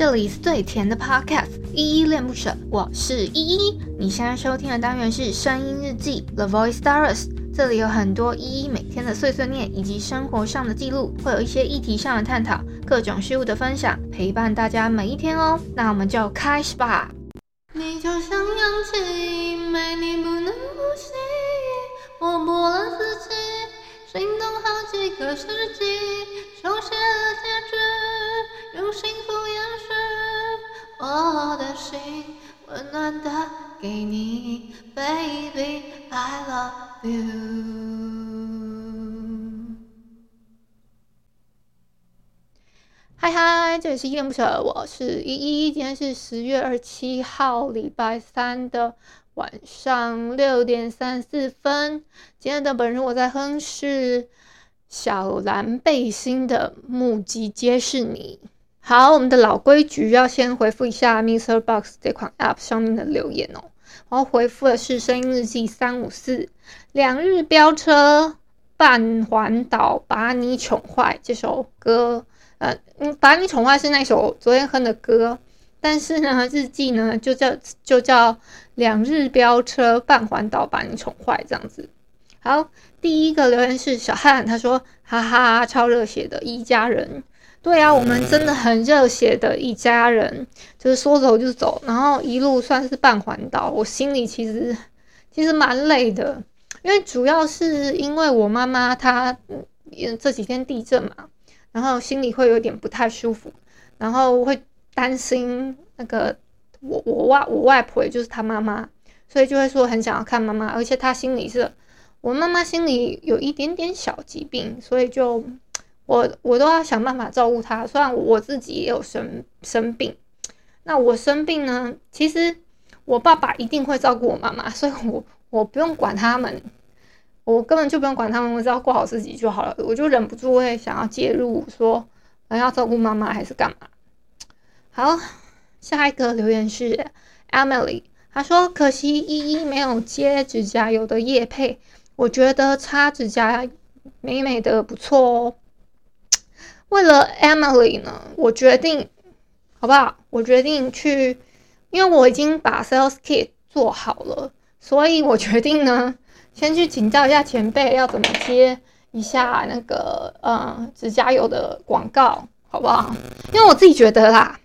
这里是最甜的 Podcast，依依恋不舍，我是依依。你现在收听的单元是声音日记 The Voice Diaries，这里有很多依依每天的碎碎念以及生活上的记录，会有一些议题上的探讨，各种事物的分享，陪伴大家每一天哦。那我们就开始吧。你就像氧气，没你不能呼吸。我剥了自己，心动好几个世纪，心，温暖的给你，Baby I love you。嗨嗨，这里是依恋不舍，我是依依。今天是十月二十七号，礼拜三的晚上六点三十四分。今天的本人我在哼是小蓝背心的《目击皆是你》。好，我们的老规矩要先回复一下 MixerBox 这款 App 上面的留言哦。然后回复的是声音日记三五四，两日飙车半环岛把你宠坏这首歌。呃，嗯，把你宠坏是那首昨天哼的歌，但是呢，日记呢就叫就叫两日飙车半环岛把你宠坏这样子。好，第一个留言是小汉，他说哈哈，超热血的一家人。对啊，我们真的很热血的一家人，就是说走就走，然后一路算是半环岛。我心里其实其实蛮累的，因为主要是因为我妈妈她嗯这几天地震嘛。然后心里会有点不太舒服，然后会担心那个我我外我外婆，也就是她妈妈，所以就会说很想要看妈妈，而且她心里是，我妈妈心里有一点点小疾病，所以就我我都要想办法照顾她。虽然我自己也有生生病，那我生病呢，其实我爸爸一定会照顾我妈妈，所以我我不用管他们。我根本就不用管他们，我只要过好自己就好了。我就忍不住会想要介入，说要照顾妈妈还是干嘛？好，下一个留言是 Emily，她说：“可惜依依没有接指甲油的叶配，我觉得擦指甲美美的不错哦。”为了 Emily 呢，我决定，好不好？我决定去，因为我已经把 Sales Kit 做好了，所以我决定呢。先去请教一下前辈，要怎么接一下那个呃指甲油的广告，好不好？因为我自己觉得啦，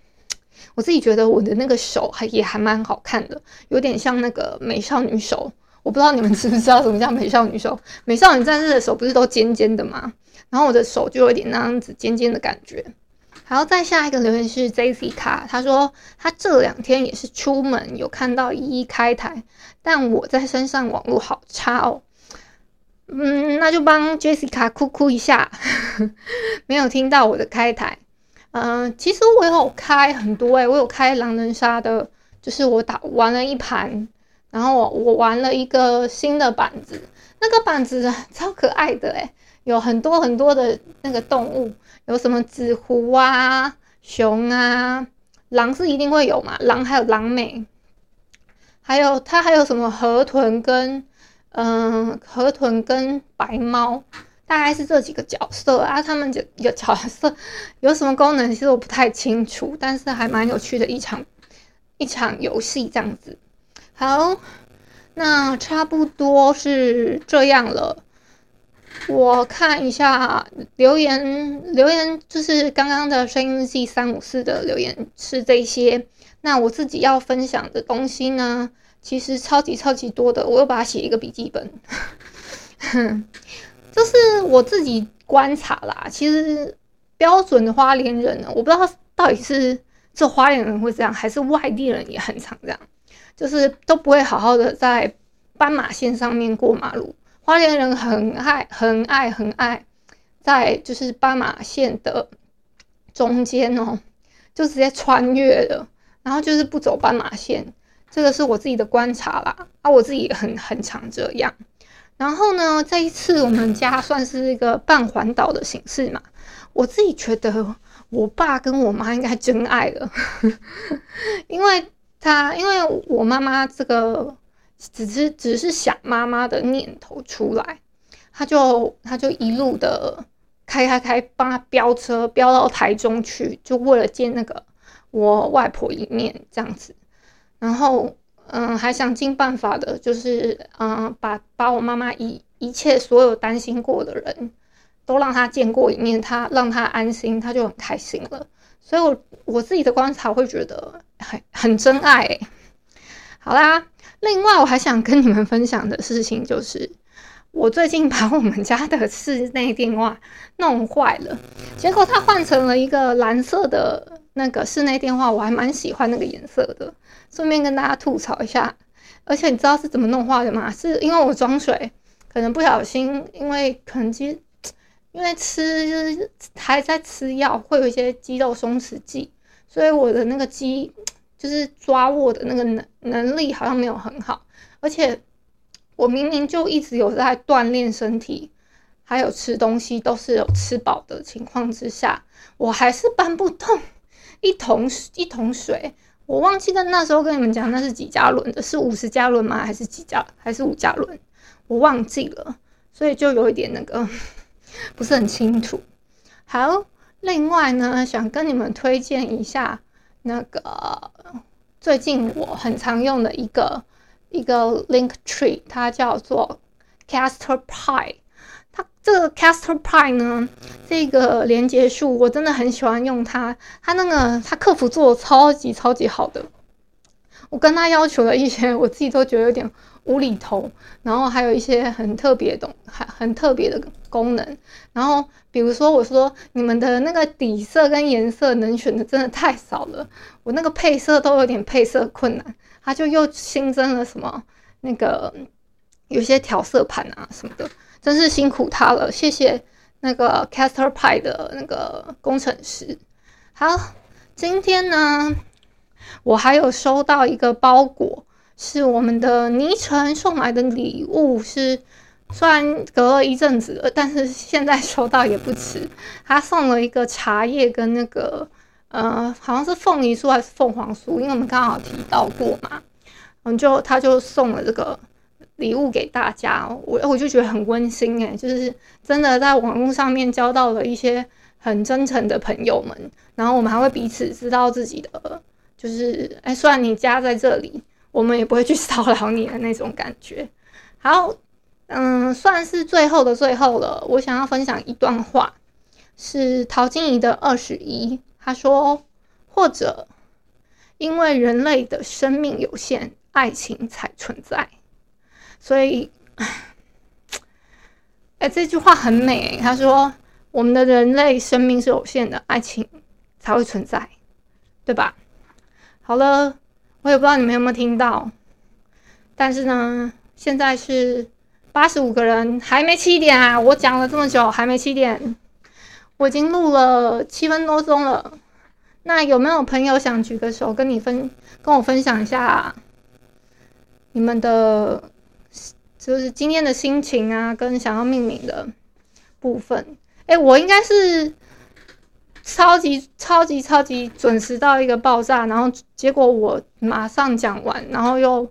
我自己觉得我的那个手还也还蛮好看的，有点像那个美少女手。我不知道你们知不知道什么叫美少女手？美少女战士的手不是都尖尖的吗？然后我的手就有点那样子尖尖的感觉。然后再下一个留言是 Jessica，他说他这两天也是出门有看到一一开台，但我在山上网络好差哦。嗯，那就帮 Jessica 哭哭一下，没有听到我的开台。嗯、其实我有开很多诶、我有开狼人杀的，就是我打玩了一盘，然后我我玩了一个新的板子，那个板子超可爱的诶、有很多很多的那个动物。有什么紫狐啊、熊啊、狼是一定会有嘛？狼还有狼美，还有它还有什么河豚跟嗯、河豚跟白猫，大概是这几个角色啊。他们这有角色有什么功能，其实我不太清楚，但是还蛮有趣的一场一场游戏这样子。好，那差不多是这样了。我看一下留言，留言就是刚刚的声音日记三五四的留言是这些。那我自己要分享的东西呢，其实超级超级多的，我又把它写一个笔记本。哼 这是我自己观察啦，其实标准的花莲人呢，我不知道到底是这花莲人会这样，还是外地人也很常这样，就是都不会好好的在斑马线上面过马路。花莲人很爱、很爱、很爱，在就是斑马线的中间哦，就直接穿越了，然后就是不走斑马线。这个是我自己的观察啦，啊，我自己很很常这样。然后呢，这一次我们家算是一个半环岛的形式嘛，我自己觉得我爸跟我妈应该真爱了，因为他因为我妈妈这个。只是只是想妈妈的念头出来，他就他就一路的开开开，帮他飙车飙到台中去，就为了见那个我外婆一面这样子，然后嗯，还想尽办法的，就是嗯，把把我妈妈一一切所有担心过的人都让她见过一面，她让她安心，她就很开心了。所以我，我自己的观察会觉得很很真爱。好啦，另外我还想跟你们分享的事情就是。我最近把我们家的室内电话弄坏了，结果它换成了一个蓝色的那个室内电话，我还蛮喜欢那个颜色的。顺便跟大家吐槽一下，而且你知道是怎么弄坏的吗？是因为我装水可能不小心，因为可能其实因为吃就是还在吃药，会有一些肌肉松弛剂，所以我的那个肌就是抓握的那个能能力好像没有很好，而且。我明明就一直有在锻炼身体，还有吃东西都是有吃饱的情况之下，我还是搬不动一桶一桶水。我忘记跟那时候跟你们讲那是几加仑的，是五十加仑吗？还是几加？还是五加仑？我忘记了，所以就有一点那个不是很清楚。好，另外呢，想跟你们推荐一下那个最近我很常用的一个。一个 link tree，它叫做 Castorpie。它这个 Castorpie 呢，这个连接树我真的很喜欢用它。它那个它客服做的超级超级好的。我跟他要求了一些，我自己都觉得有点无厘头。然后还有一些很特别的，很很特别的功能。然后比如说，我说你们的那个底色跟颜色能选的真的太少了，我那个配色都有点配色困难。他就又新增了什么那个有些调色盘啊什么的，真是辛苦他了，谢谢那个 Castorpie 的那个工程师。好，今天呢，我还有收到一个包裹，是我们的倪晨送来的礼物，是虽然隔了一阵子，但是现在收到也不迟。他送了一个茶叶跟那个。呃，好像是凤梨酥还是凤凰酥，因为我们刚好提到过嘛，嗯，就他就送了这个礼物给大家，我我就觉得很温馨诶，就是真的在网络上面交到了一些很真诚的朋友们，然后我们还会彼此知道自己的，就是哎，虽然你家在这里，我们也不会去骚扰你的那种感觉。好，嗯，算是最后的最后了，我想要分享一段话，是陶晶莹的二十一。他说：“或者，因为人类的生命有限，爱情才存在。所以，哎，这句话很美。他说，我们的人类生命是有限的，爱情才会存在，对吧？好了，我也不知道你们有没有听到，但是呢，现在是八十五个人，还没七点啊！我讲了这么久，还没七点。”我已经录了七分多钟了，那有没有朋友想举个手跟你分，跟我分享一下你们的，就是今天的心情啊，跟想要命名的部分？哎、我应该是超级超级超级准时到一个爆炸，然后结果我马上讲完，然后又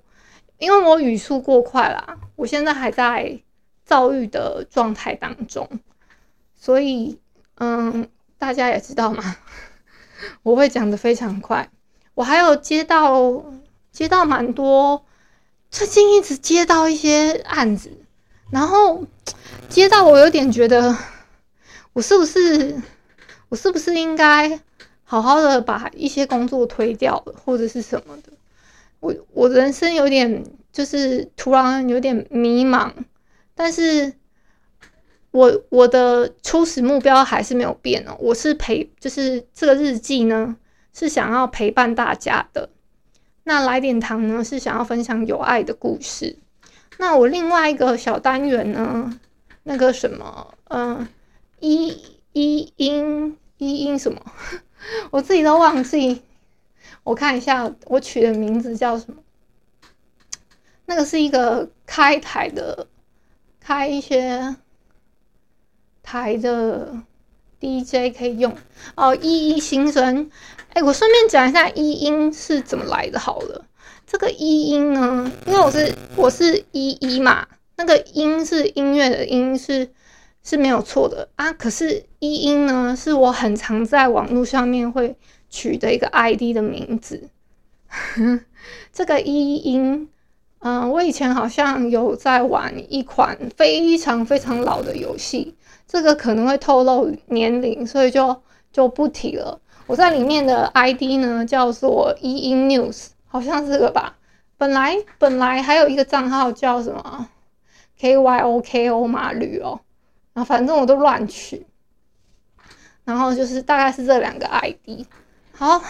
因为我语速过快啦，我现在还在躁郁的状态当中，所以。嗯，大家也知道嘛，我会讲得非常快。我还有接到接到蛮多，最近一直接到一些案子，然后接到我有点觉得，我是不是是不是应该好好的把一些工作推掉，或者是什么的？我我人生有点就是突然有点迷茫，但是。我我的初始目标还是没有变哦，我是陪，就是这个日记呢是想要陪伴大家的。那来点糖呢是想要分享有爱的故事。那我另外一个小单元呢，那个什么，嗯、一一音一音什么，我自己都忘记。我看一下，我取的名字叫什么？那个是一个开台的，开一些。台的 DJ 可以用哦，一一新生。哎，我顺便讲一下一音是怎么来的。好了，这个一音呢，因为我是我是一一嘛，那个音是音乐的音是是没有错的啊。可是一音呢，是我很常在网络上面会取的一个 ID 的名字。这个一音，嗯，我以前好像有在玩一款非常非常老的游戏，这个可能会透露年龄，所以就就不提了。我在里面的 ID 呢叫做一音 News，好像是这个吧。本来本来还有一个账号叫什么 KYOKO 马驴哦，然后反正我都乱取，然后就是大概是这两个 ID。好，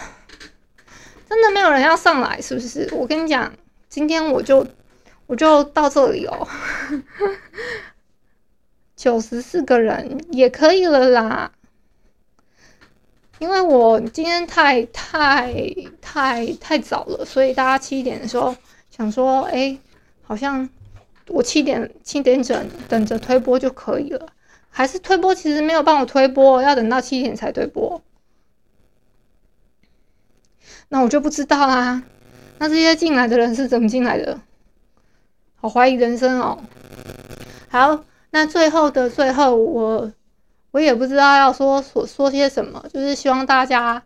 真的没有人要上来是不是？我跟你讲，今天我就我就到这里哦，九十四个人也可以了啦。因为我今天太太太太早了，所以大家七点的时候想说，哎、好像我七点七点整等着推播就可以了，还是推播其实没有帮我推播，要等到七点才推播，那我就不知道啦。那这些进来的人是怎么进来的？好怀疑人生哦。好，那最后的最后我。我也不知道要说说说些什么，就是希望大家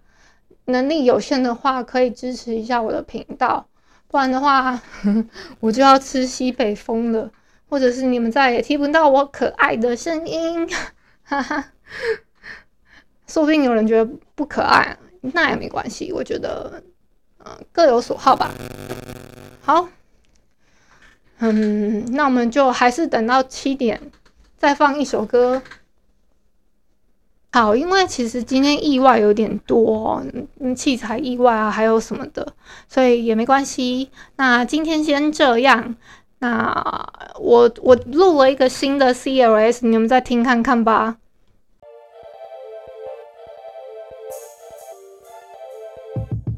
能力有限的话，可以支持一下我的频道，不然的话，呵 呵我就要吃西北风了，或者是你们再也听不到我可爱的声音，哈哈。说不定有人觉得不可爱，那也没关系，我觉得，嗯，各有所好吧。好，嗯，那我们就还是等到七点再放一首歌。好，因为其实今天意外有点多，嗯，器材意外啊，还有什么的，所以也没关系。那今天先这样。那我我录了一个新的 CLS，你们再听看看吧。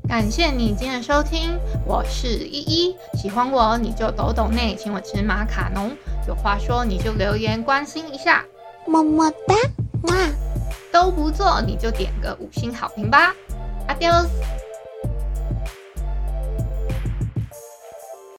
感谢你今天的收听，我是依依。喜欢我你就抖抖内，请我吃马卡龙。有话说你就留言关心一下，么么哒，哇！都不做，你就点个五星好评吧，Adios。